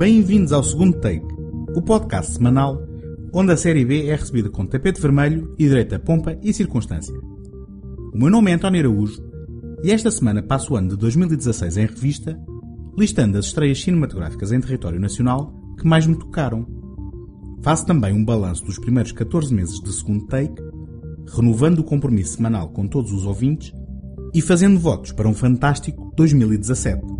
Bem-vindos ao segundo take, o podcast semanal onde a série B é recebida com tapete vermelho e direita pompa e circunstância. O meu nome é António Araújo e esta semana passo o ano de 2016 em revista, listando as estreias cinematográficas em território nacional que mais me tocaram. Faço também um balanço dos primeiros 14 meses de segundo take, renovando o compromisso semanal com todos os ouvintes e fazendo votos para um fantástico 2017.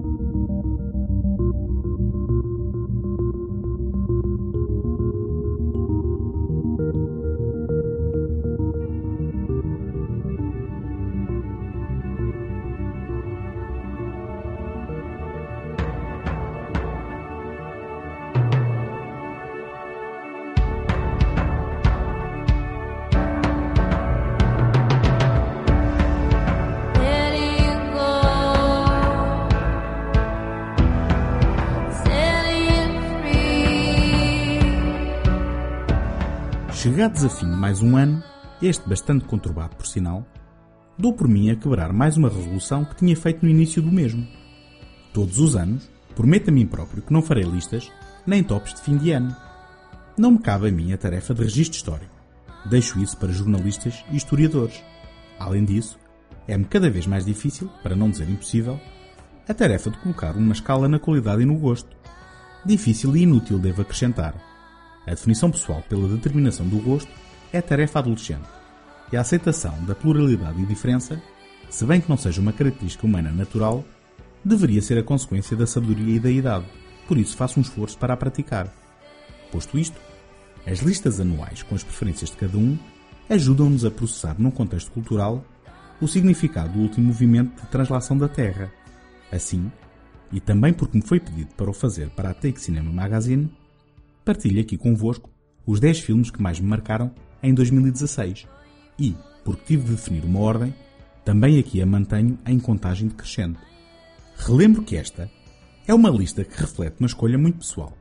Chegados a fim de mais um ano, este bastante conturbado por sinal, dou por mim a quebrar mais uma resolução que tinha feito no início do mesmo. Todos os anos, prometo a mim próprio que não farei listas nem tops de fim de ano. Não me cabe a mim a tarefa de registro histórico. Deixo isso para jornalistas e historiadores. Além disso, é-me cada vez mais difícil, para não dizer impossível, a tarefa de colocar uma escala na qualidade e no gosto. Difícil e inútil, devo acrescentar a definição pessoal pela determinação do gosto é tarefa adolescente. E a aceitação da pluralidade e diferença, se bem que não seja uma característica humana natural, deveria ser a consequência da sabedoria e da idade. Por isso faço um esforço para a praticar. Posto isto, as listas anuais com as preferências de cada um ajudam-nos a processar num contexto cultural o significado do último movimento de translação da Terra. Assim, e também porque me foi pedido para o fazer para a Take Cinema Magazine, partilho aqui convosco os 10 filmes que mais me marcaram em 2016 e, porque tive de definir uma ordem, também aqui a mantenho em contagem decrescente. Relembro que esta é uma lista que reflete uma escolha muito pessoal,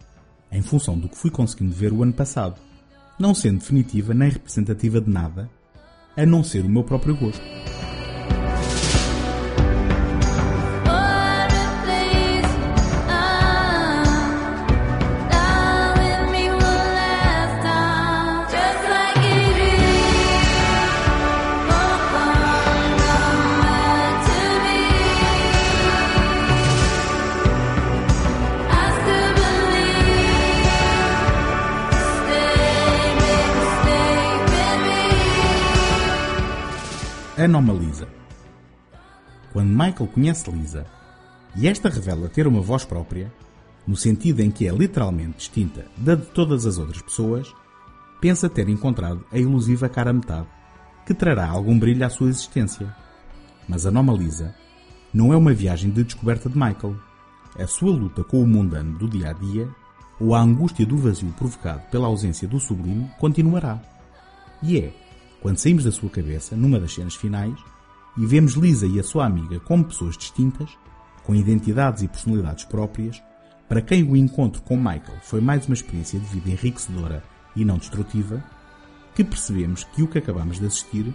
em função do que fui conseguindo ver o ano passado, não sendo definitiva nem representativa de nada, a não ser o meu próprio gosto. Anomalisa. Quando Michael conhece Lisa e esta revela ter uma voz própria, no sentido em que é literalmente distinta da de todas as outras pessoas, pensa ter encontrado a ilusiva cara metade, que trará algum brilho à sua existência. Mas Anomalisa não é uma viagem de descoberta de Michael. A sua luta com o mundano do dia a dia ou a angústia do vazio provocado pela ausência do sublime continuará. E é quando saímos da sua cabeça, numa das cenas finais, e vemos Lisa e a sua amiga como pessoas distintas, com identidades e personalidades próprias, para quem o encontro com Michael foi mais uma experiência de vida enriquecedora e não destrutiva, que percebemos que o que acabamos de assistir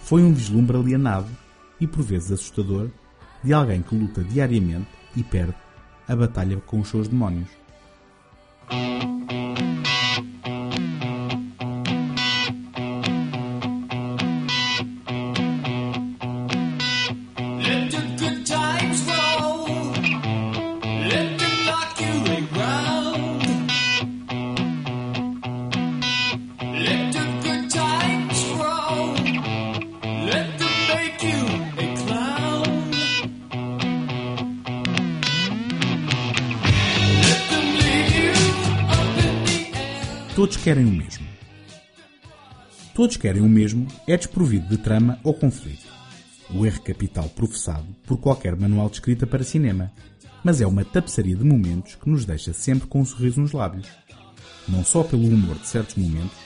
foi um vislumbre alienado e por vezes assustador de alguém que luta diariamente e perde a batalha com os seus demónios. Todos querem o mesmo é desprovido de trama ou conflito. O erro capital professado por qualquer manual de escrita para cinema, mas é uma tapeçaria de momentos que nos deixa sempre com um sorriso nos lábios. Não só pelo humor de certos momentos,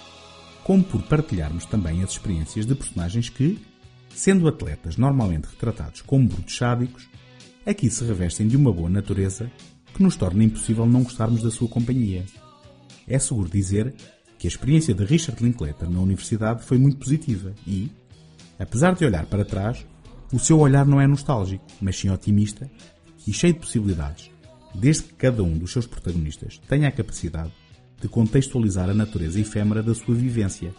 como por partilharmos também as experiências de personagens que, sendo atletas normalmente retratados como brutos sádicos, aqui se revestem de uma boa natureza que nos torna impossível não gostarmos da sua companhia. É seguro dizer que a experiência de Richard Linklater na universidade foi muito positiva e, apesar de olhar para trás, o seu olhar não é nostálgico, mas sim otimista e cheio de possibilidades, desde que cada um dos seus protagonistas tenha a capacidade de contextualizar a natureza efêmera da sua vivência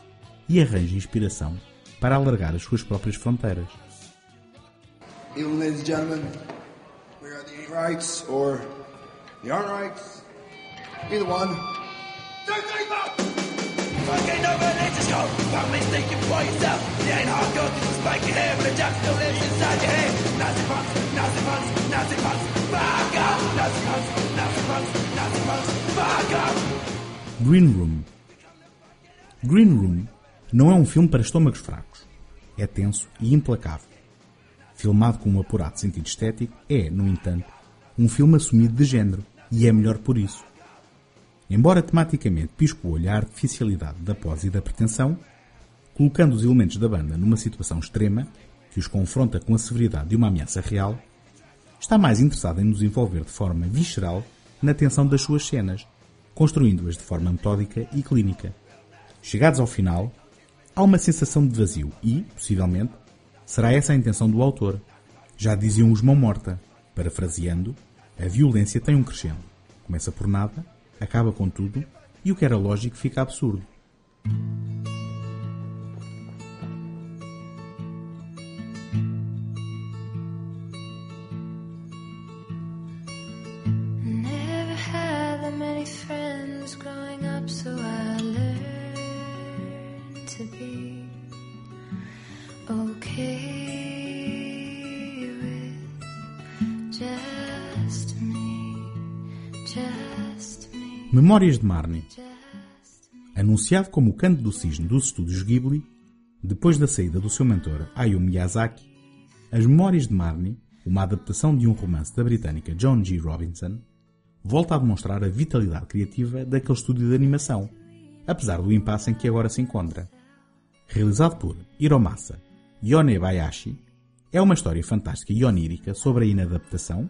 e arranje inspiração para alargar as suas próprias fronteiras. Ladies and gentlemen, we are the or the. Either one. Fucking no religious code. For yourself. Ain't hair, but a jack still lives inside your head. Nazi punks, Nazi punks, Nazi punks. Fuck off. Nazi punks, Nazi punks, Nazi punks. Fuck off. Green Room. Green Room não é um filme para estômagos fracos. É tenso e implacável. Filmado com um apurado sentido estético, é, no entanto, um filme assumido de género, e é melhor por isso. Embora tematicamente pisque o olho à artificialidade da pose e da pretensão, colocando os elementos da banda numa situação extrema, que os confronta com a severidade de uma ameaça real, está mais interessado em nos envolver de forma visceral na tensão das suas cenas, construindo-as de forma metódica e clínica. Chegados ao final, há uma sensação de vazio e, possivelmente, será essa a intenção do autor. Já diziam os Mão Morta, parafraseando, a violência tem um crescendo. Começa por nada, acaba com tudo e o que era lógico fica absurdo. Memórias de Marnie. Anunciado como o canto do cisne dos estúdios Ghibli, depois da saída do seu mentor Hayao Miyazaki, As Memórias de Marnie, uma adaptação de um romance da britânica John G. Robinson, volta a demonstrar a vitalidade criativa daquele estúdio de animação, apesar do impasse em que agora se encontra. Realizado por Hiromasa Yonebayashi, é uma história fantástica e onírica sobre a inadaptação,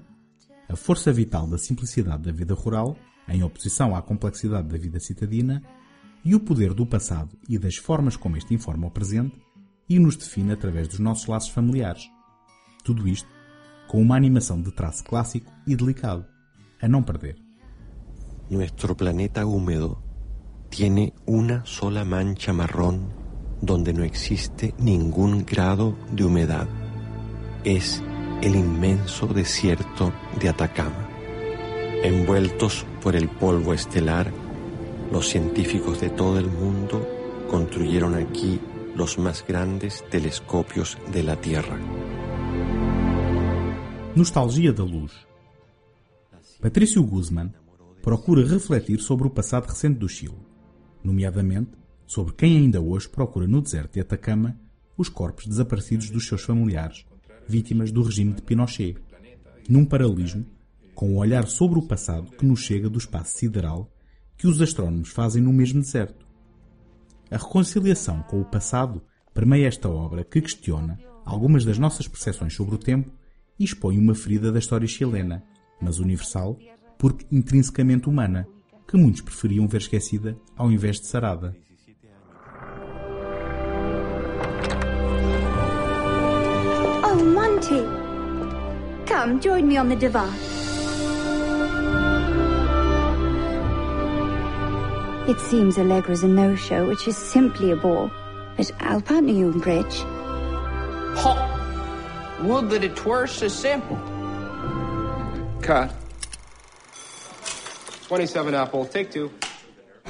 a força vital da simplicidade da vida rural em oposição à complexidade da vida citadina, e o poder do passado e das formas como este informa o presente e nos define através dos nossos laços familiares. Tudo isto com uma animação de traço clássico e delicado, a não perder. Nuestro planeta húmedo tiene una sola mancha marrón donde no existe ningún grado de humedad. Es el inmenso desierto de Atacama. Envueltos por el polvo estelar, los científicos de todo el mundo construyeron aquí los más grandes telescopios de la Tierra. Nostalgia da luz. Patrício Guzman procura refletir sobre o passado recente do Chile, nomeadamente sobre quem ainda hoje procura no deserto de Atacama os corpos desaparecidos dos seus familiares, vítimas do regime de Pinochet, num paralelismo com o olhar sobre o passado que nos chega do espaço sideral que os astrónomos fazem no mesmo deserto. A reconciliação com o passado permeia esta obra que questiona algumas das nossas percepções sobre o tempo e expõe uma ferida da história chilena, mas universal, porque intrinsecamente humana, que muitos preferiam ver esquecida ao invés de sarada. Oh, Monty! Come, join me on the divan. It seems Allegra's a no-show, which is simply a bore. But I'll partner you in bridge. Ho! Would that it were so simple. Cut. 27 apple, take two.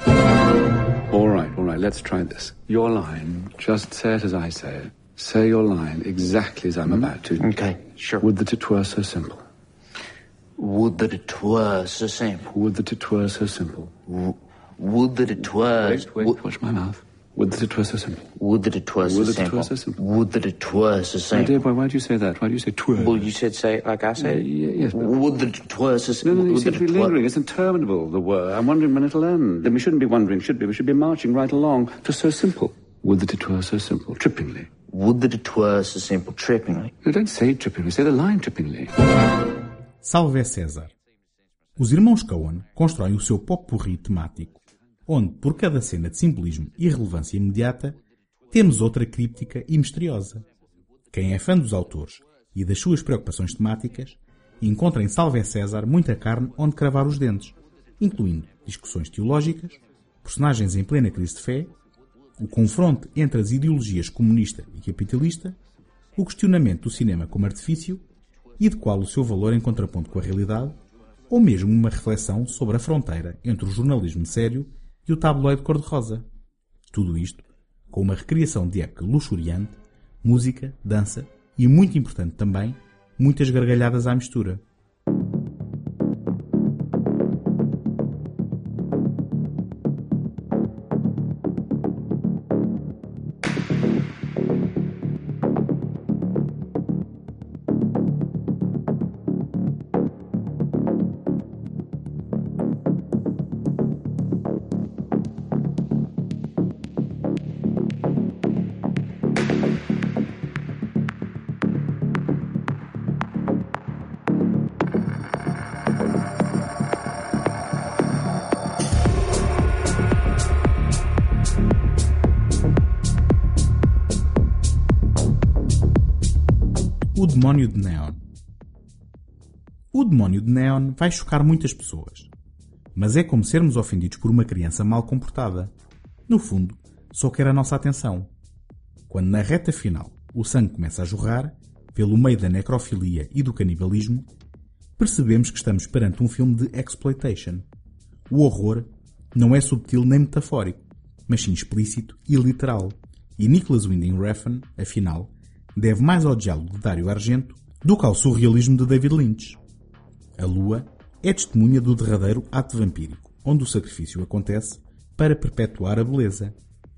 All right, all right, let's try this. Your line, just say it as I say it. Say your line exactly as I'm Mm-hmm. about to. Okay, sure. Would that it were so simple. Would that it were so simple. Would that it were so simple. Would that it were. Wait, wait, would- watch my mouth. Would that it were so simple. Would that it were so Would that it were so simple. Would that it were so My dear boy, why do you say that? Why do you say twirl? Well, you said say like I said. Uh, y- yes, but- Would that it were so No, simple. no, you Would seem to be it lingering. It's interminable, the were. I'm wondering when it'll end. Then we shouldn't be wondering, should we? We should be marching right along to so simple. Would that it were so simple. Trippingly. Would that it were so simple. Trippingly. No, don't say trippingly. Say the line trippingly. Salve César. Os irmãos Coen constroem o seu pop-pourri temático, onde, por cada cena de simbolismo e relevância imediata, temos outra críptica e misteriosa. Quem é fã dos autores e das suas preocupações temáticas, encontra em Salve César muita carne onde cravar os dentes, incluindo discussões teológicas, personagens em plena crise de fé, o confronto entre as ideologias comunista e capitalista, o questionamento do cinema como artifício e de qual o seu valor em contraponto com a realidade, ou mesmo uma reflexão sobre a fronteira entre o jornalismo sério e o tabloide cor-de-rosa. Tudo isto com uma recriação de época luxuriante, música, dança e, muito importante também, muitas gargalhadas à mistura. Demónio de Neon. O demónio de Neon vai chocar muitas pessoas. Mas é como sermos ofendidos por uma criança mal comportada. No fundo, só quer a nossa atenção. Quando na reta final o sangue começa a jorrar, pelo meio da necrofilia e do canibalismo, percebemos que estamos perante um filme de exploitation. O horror não é subtil nem metafórico, mas sim explícito e literal. E Nicholas Winding Refn, afinal, deve mais ao diálogo de Dario Argento do que ao surrealismo de David Lynch. A lua é testemunha do derradeiro ato vampírico, onde o sacrifício acontece para perpetuar a beleza.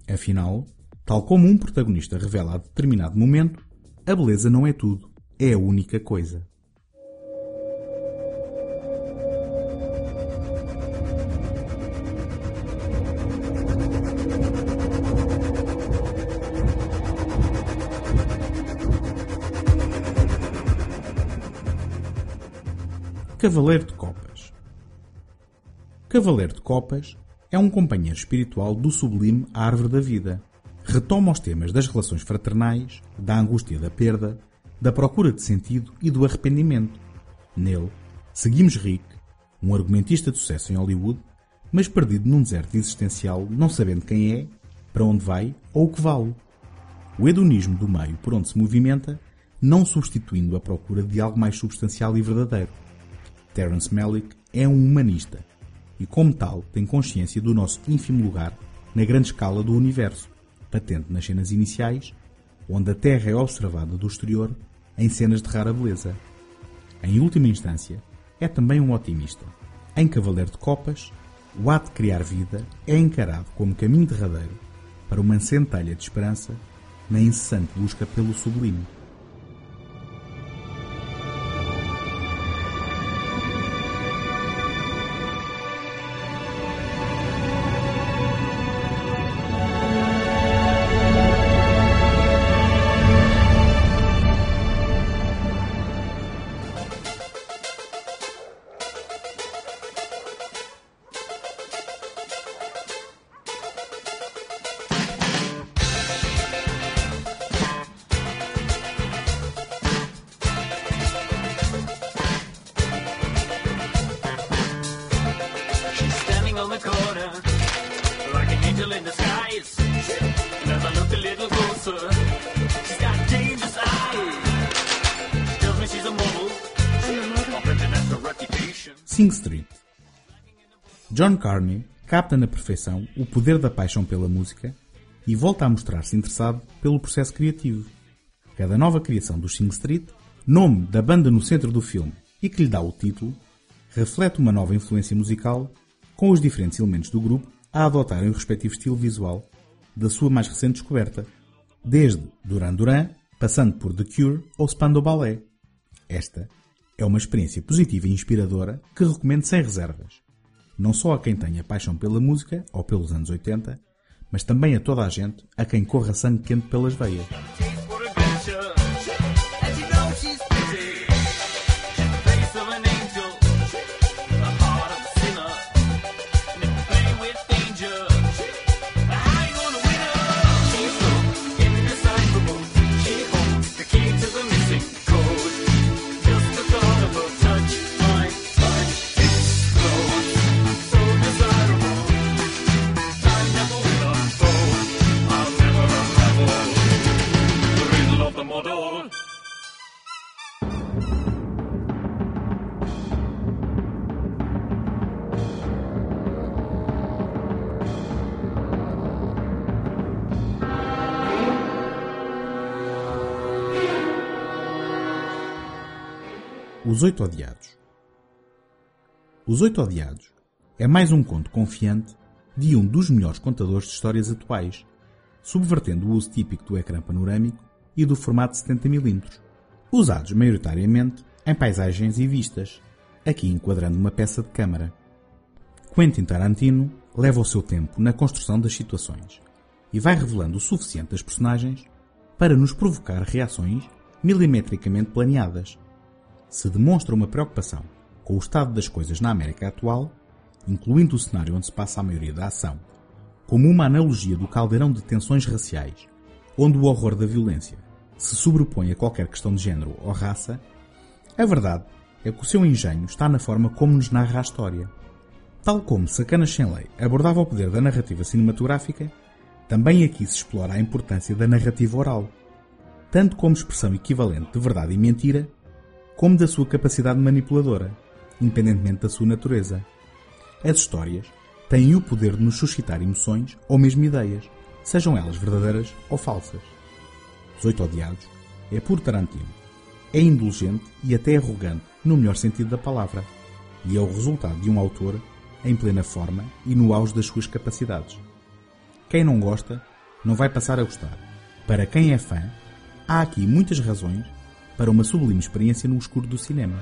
Afinal, tal como um protagonista revela a determinado momento, a beleza não é tudo, é a única coisa. Cavaleiro de Copas Cavaleiro de Copas é um companheiro espiritual do sublime Árvore da Vida. Retoma os temas das relações fraternais, da angústia da perda, da procura de sentido e do arrependimento. Nele, seguimos Rick, um argumentista de sucesso em Hollywood, mas perdido num deserto existencial, não sabendo quem é, para onde vai ou o que vale. O hedonismo do meio por onde se movimenta, não substituindo a procura de algo mais substancial e verdadeiro. Terence Malick é um humanista e, como tal, tem consciência do nosso ínfimo lugar na grande escala do universo, patente nas cenas iniciais, onde a Terra é observada do exterior em cenas de rara beleza. Em última instância, é também um otimista. Em Cavaleiro de Copas, o ato de criar vida é encarado como caminho derradeiro para uma centelha de esperança na incessante busca pelo sublime. John Carney capta na perfeição o poder da paixão pela música e volta a mostrar-se interessado pelo processo criativo. Cada nova criação do Sing Street, nome da banda no centro do filme e que lhe dá o título, reflete uma nova influência musical, com os diferentes elementos do grupo a adotarem o respectivo estilo visual, da sua mais recente descoberta, desde Duran Duran, passando por The Cure ou Spandau Ballet. Esta é uma experiência positiva e inspiradora que recomendo sem reservas. Não só a quem tenha paixão pela música ou pelos anos 80, mas também a toda a gente a quem corra sangue quente pelas veias. Model. Os Oito Odiados Os Oito Odiados é mais um conto confiante de um dos melhores contadores de histórias atuais, subvertendo o uso típico do ecrã panorâmico e do formato 70mm, usados maioritariamente em paisagens e vistas, aqui enquadrando uma peça de câmara. Quentin Tarantino leva o seu tempo na construção das situações e vai revelando o suficiente das personagens para nos provocar reações milimetricamente planeadas. Se demonstra uma preocupação com o estado das coisas na América atual, incluindo o cenário onde se passa a maioria da ação, como uma analogia do caldeirão de tensões raciais, onde o horror da violência se sobrepõe a qualquer questão de género ou raça, a verdade é que o seu engenho está na forma como nos narra a história. Tal como Sacanas Sem Lei abordava o poder da narrativa cinematográfica, também aqui se explora a importância da narrativa oral, tanto como expressão equivalente de verdade e mentira, como da sua capacidade manipuladora, independentemente da sua natureza. As histórias têm o poder de nos suscitar emoções ou mesmo ideias, sejam elas verdadeiras ou falsas. Os Oito Odiados é puro Tarantino. É indulgente e até arrogante, no melhor sentido da palavra, e é o resultado de um autor em plena forma e no auge das suas capacidades. Quem não gosta, não vai passar a gostar. Para quem é fã, há aqui muitas razões para uma sublime experiência no escuro do cinema.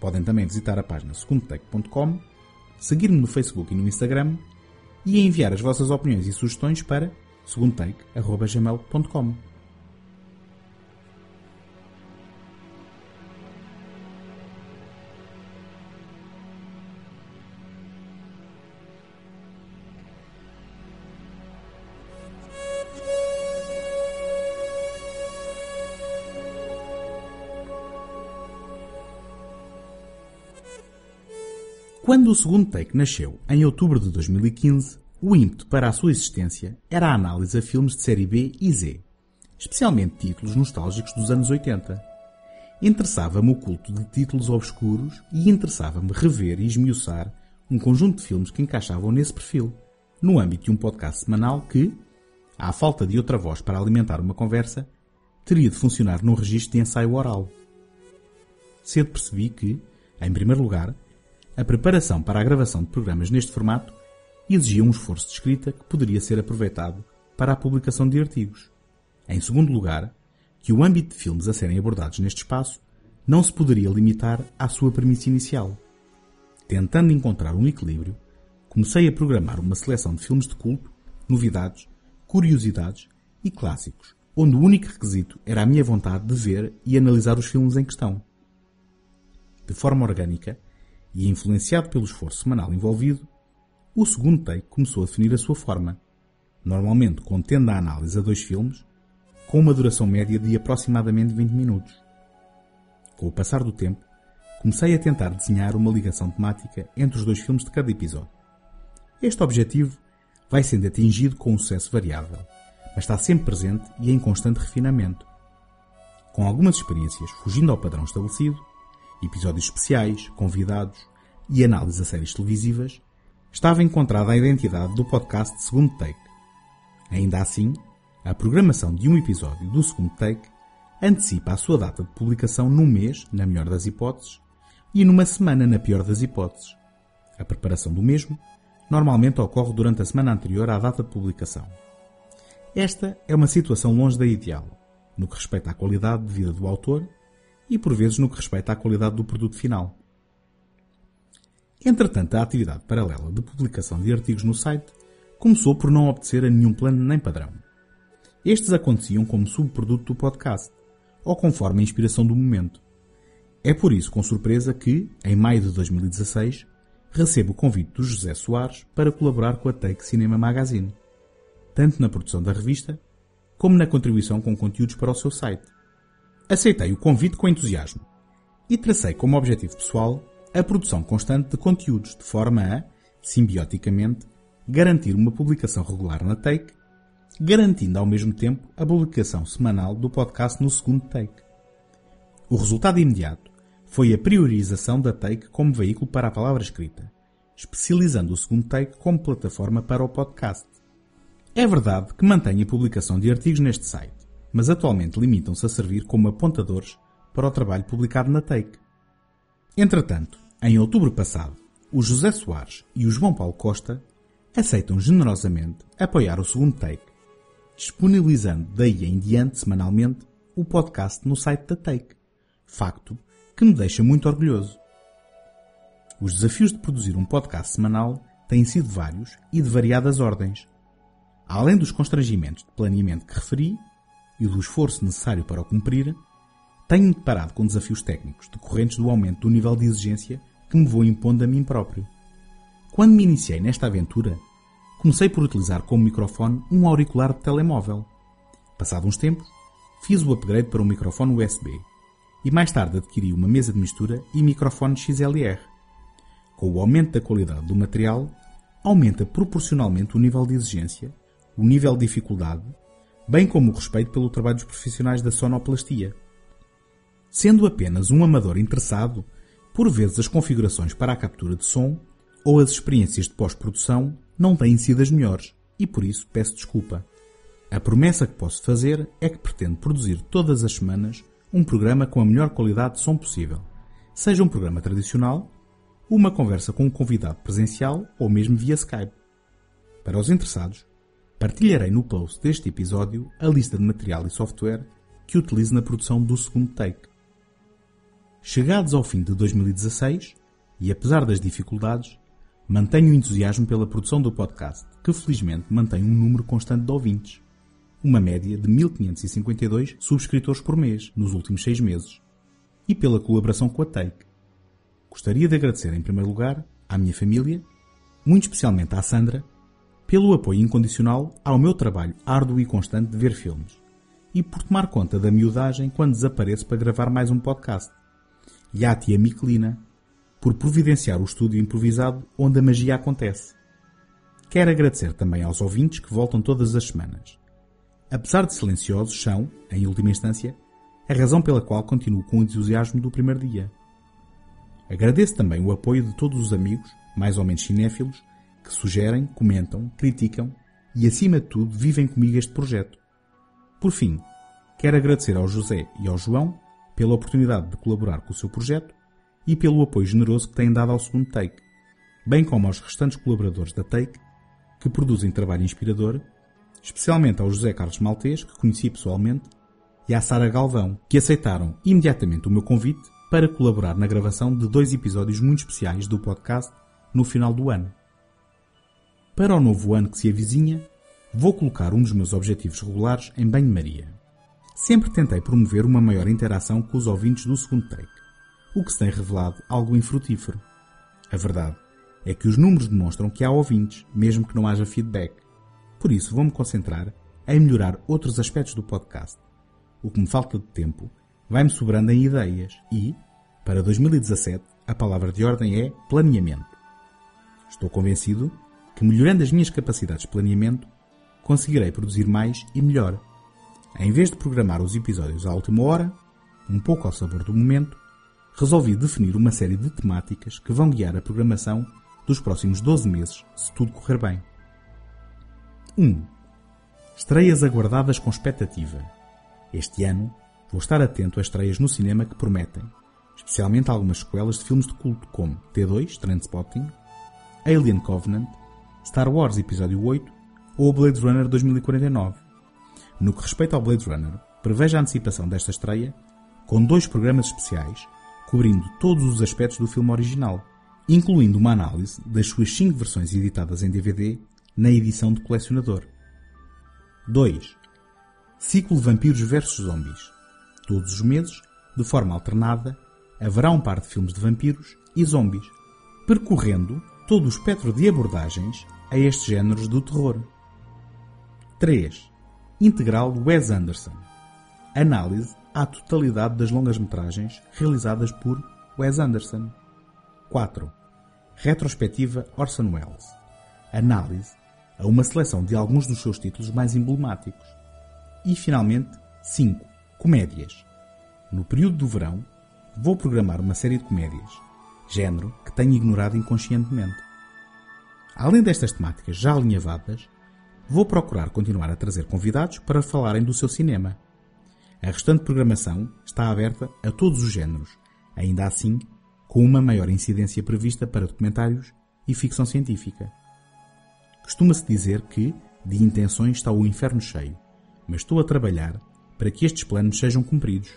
Podem também visitar a página segundotake.com, seguir-me no Facebook e no Instagram e enviar as vossas opiniões e sugestões para segundotake.gmail.com. Quando o segundo take nasceu, em outubro de 2015, o ímpeto para a sua existência era a análise a filmes de série B e Z, especialmente títulos nostálgicos dos anos 80. Interessava-me o culto de títulos obscuros e interessava-me rever e esmiuçar um conjunto de filmes que encaixavam nesse perfil, no âmbito de um podcast semanal que, à falta de outra voz para alimentar uma conversa, teria de funcionar num registro de ensaio oral. Cedo percebi que, em primeiro lugar, a preparação para a gravação de programas neste formato exigia um esforço de escrita que poderia ser aproveitado para a publicação de artigos. Em segundo lugar, que o âmbito de filmes a serem abordados neste espaço não se poderia limitar à sua premissa inicial. Tentando encontrar um equilíbrio, comecei a programar uma seleção de filmes de culto, novidades, curiosidades e clássicos, onde o único requisito era a minha vontade de ver e analisar os filmes em questão. De forma orgânica, e influenciado pelo esforço semanal envolvido, o segundo take começou a definir a sua forma, normalmente contendo a análise a dois filmes, com uma duração média de aproximadamente 20 minutos. Com o passar do tempo, comecei a tentar desenhar uma ligação temática entre os dois filmes de cada episódio. Este objetivo vai sendo atingido com um sucesso variável, mas está sempre presente e em constante refinamento. Com algumas experiências fugindo ao padrão estabelecido, episódios especiais, convidados e análise a séries televisivas, estava encontrada a identidade do podcast Segundo Take. Ainda assim, a programação de um episódio do Segundo Take antecipa a sua data de publicação num mês, na melhor das hipóteses, e numa semana, na pior das hipóteses. A preparação do mesmo normalmente ocorre durante a semana anterior à data de publicação. Esta é uma situação longe da ideal, no que respeita à qualidade de vida do autor e, por vezes, no que respeita à qualidade do produto final. Entretanto, a atividade paralela de publicação de artigos no site começou por não obedecer a nenhum plano nem padrão. Estes aconteciam como subproduto do podcast, ou conforme a inspiração do momento. É por isso, com surpresa, que, em maio de 2016, recebo o convite do José Soares para colaborar com a Take Cinema Magazine, tanto na produção da revista, como na contribuição com conteúdos para o seu site. Aceitei o convite com entusiasmo e tracei como objetivo pessoal a produção constante de conteúdos, de forma a, simbioticamente, garantir uma publicação regular na Take, garantindo ao mesmo tempo a publicação semanal do podcast no segundo Take. O resultado imediato foi a priorização da Take como veículo para a palavra escrita, especializando o segundo Take como plataforma para o podcast. É verdade que mantém a publicação de artigos neste site, mas atualmente limitam-se a servir como apontadores para o trabalho publicado na Take. Entretanto, em outubro passado, o José Soares e o João Paulo Costa aceitam generosamente apoiar o segundo Take, disponibilizando daí em diante semanalmente o podcast no site da Take, facto que me deixa muito orgulhoso. Os desafios de produzir um podcast semanal têm sido vários e de variadas ordens. Além dos constrangimentos de planeamento que referi e do esforço necessário para o cumprir, tenho-me deparado com desafios técnicos decorrentes do aumento do nível de exigência que me vou impondo a mim próprio. Quando me iniciei nesta aventura, comecei por utilizar como microfone um auricular de telemóvel. Passado uns tempos, fiz o upgrade para um microfone USB e mais tarde adquiri uma mesa de mistura e microfone XLR. Com o aumento da qualidade do material, aumenta proporcionalmente o nível de exigência, o nível de dificuldade, bem como o respeito pelo trabalho dos profissionais da sonoplastia. Sendo apenas um amador interessado, por vezes as configurações para a captura de som ou as experiências de pós-produção não têm sido as melhores e por isso peço desculpa. A promessa que posso fazer é que pretendo produzir todas as semanas um programa com a melhor qualidade de som possível. Seja um programa tradicional, uma conversa com um convidado presencial ou mesmo via Skype. Para os interessados, partilharei no post deste episódio a lista de material e software que utilizo na produção do segundo take. Chegados ao fim de 2016, e apesar das dificuldades, mantenho o entusiasmo pela produção do podcast, que felizmente mantém um número constante de ouvintes uma média de 1552 subscritores por mês nos últimos seis meses, e pela colaboração com a Take. Gostaria de agradecer em primeiro lugar à minha família, muito especialmente à Sandra, pelo apoio incondicional ao meu trabalho árduo e constante de ver filmes, e por tomar conta da miudagem quando desapareço para gravar mais um podcast, e à tia Miquelina, por providenciar o estúdio improvisado onde a magia acontece. Quero agradecer também aos ouvintes que voltam todas as semanas apesar de silenciosos, são, em última instância, a razão pela qual continuo com o entusiasmo do primeiro dia. Agradeço também o apoio de todos os amigos, mais ou menos cinéfilos, que sugerem, comentam, criticam e, acima de tudo, vivem comigo este projeto. Por fim, quero agradecer ao José e ao João pela oportunidade de colaborar com o seu projeto e pelo apoio generoso que têm dado ao segundo Take, bem como aos restantes colaboradores da Take, que produzem trabalho inspirador especialmente ao José Carlos Maltês, que conheci pessoalmente, e à Sara Galvão, que aceitaram imediatamente o meu convite para colaborar na gravação de dois episódios muito especiais do podcast no final do ano. Para o novo ano que se avizinha, vou colocar um dos meus objetivos regulares em banho-maria. Sempre tentei promover uma maior interação com os ouvintes do segundo take, o que se tem revelado algo infrutífero. A verdade é que os números demonstram que há ouvintes, mesmo que não haja feedback. Por isso, vou-me concentrar em melhorar outros aspectos do podcast. O que me falta de tempo vai-me sobrando em ideias e, Para 2017, a palavra de ordem é planeamento. Estou convencido que, melhorando as minhas capacidades de planeamento, conseguirei produzir mais e melhor. Em vez de programar os episódios à última hora, um pouco ao sabor do momento, resolvi definir uma série de temáticas que vão guiar a programação dos próximos 12 meses, se tudo correr bem. 1. Estreias aguardadas com expectativa. Este ano vou estar atento a estreias no cinema que prometem, especialmente algumas sequelas de filmes de culto como T2, Trendspotting, Alien Covenant, Star Wars Episódio 8 ou Blade Runner 2049. No que respeita ao Blade Runner, prevejo a antecipação desta estreia com dois programas especiais cobrindo todos os aspectos do filme original, incluindo uma análise das suas cinco versões editadas em DVD na edição de colecionador. 2. Ciclo Vampiros vs Zombies. Todos os meses, de forma alternada, haverá um par de filmes de vampiros e zombies, percorrendo todo o espectro de abordagens a estes géneros do terror. 3. Integral Wes Anderson. Análise à totalidade das longas-metragens realizadas por Wes Anderson. 4. Retrospectiva Orson Welles. Análise a uma seleção de alguns dos seus títulos mais emblemáticos. E, finalmente, 5. Comédias. No período do verão, vou programar uma série de comédias, género que tenho ignorado inconscientemente. Além destas temáticas já alinhavadas, vou procurar continuar a trazer convidados para falarem do seu cinema. A restante programação está aberta a todos os géneros, ainda assim com uma maior incidência prevista para documentários e ficção científica. Costuma-se dizer que de intenções está o inferno cheio, mas estou a trabalhar para que estes planos sejam cumpridos.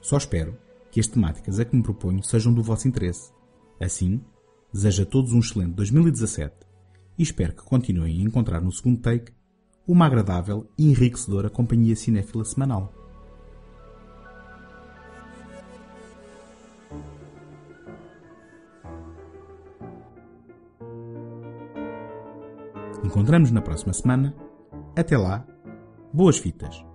Só espero que as temáticas a que me proponho sejam do vosso interesse. Assim, desejo a todos um excelente 2017 e espero que continuem a encontrar no segundo take uma agradável e enriquecedora companhia cinéfila semanal. Encontramos na próxima semana. Até lá, boas fitas!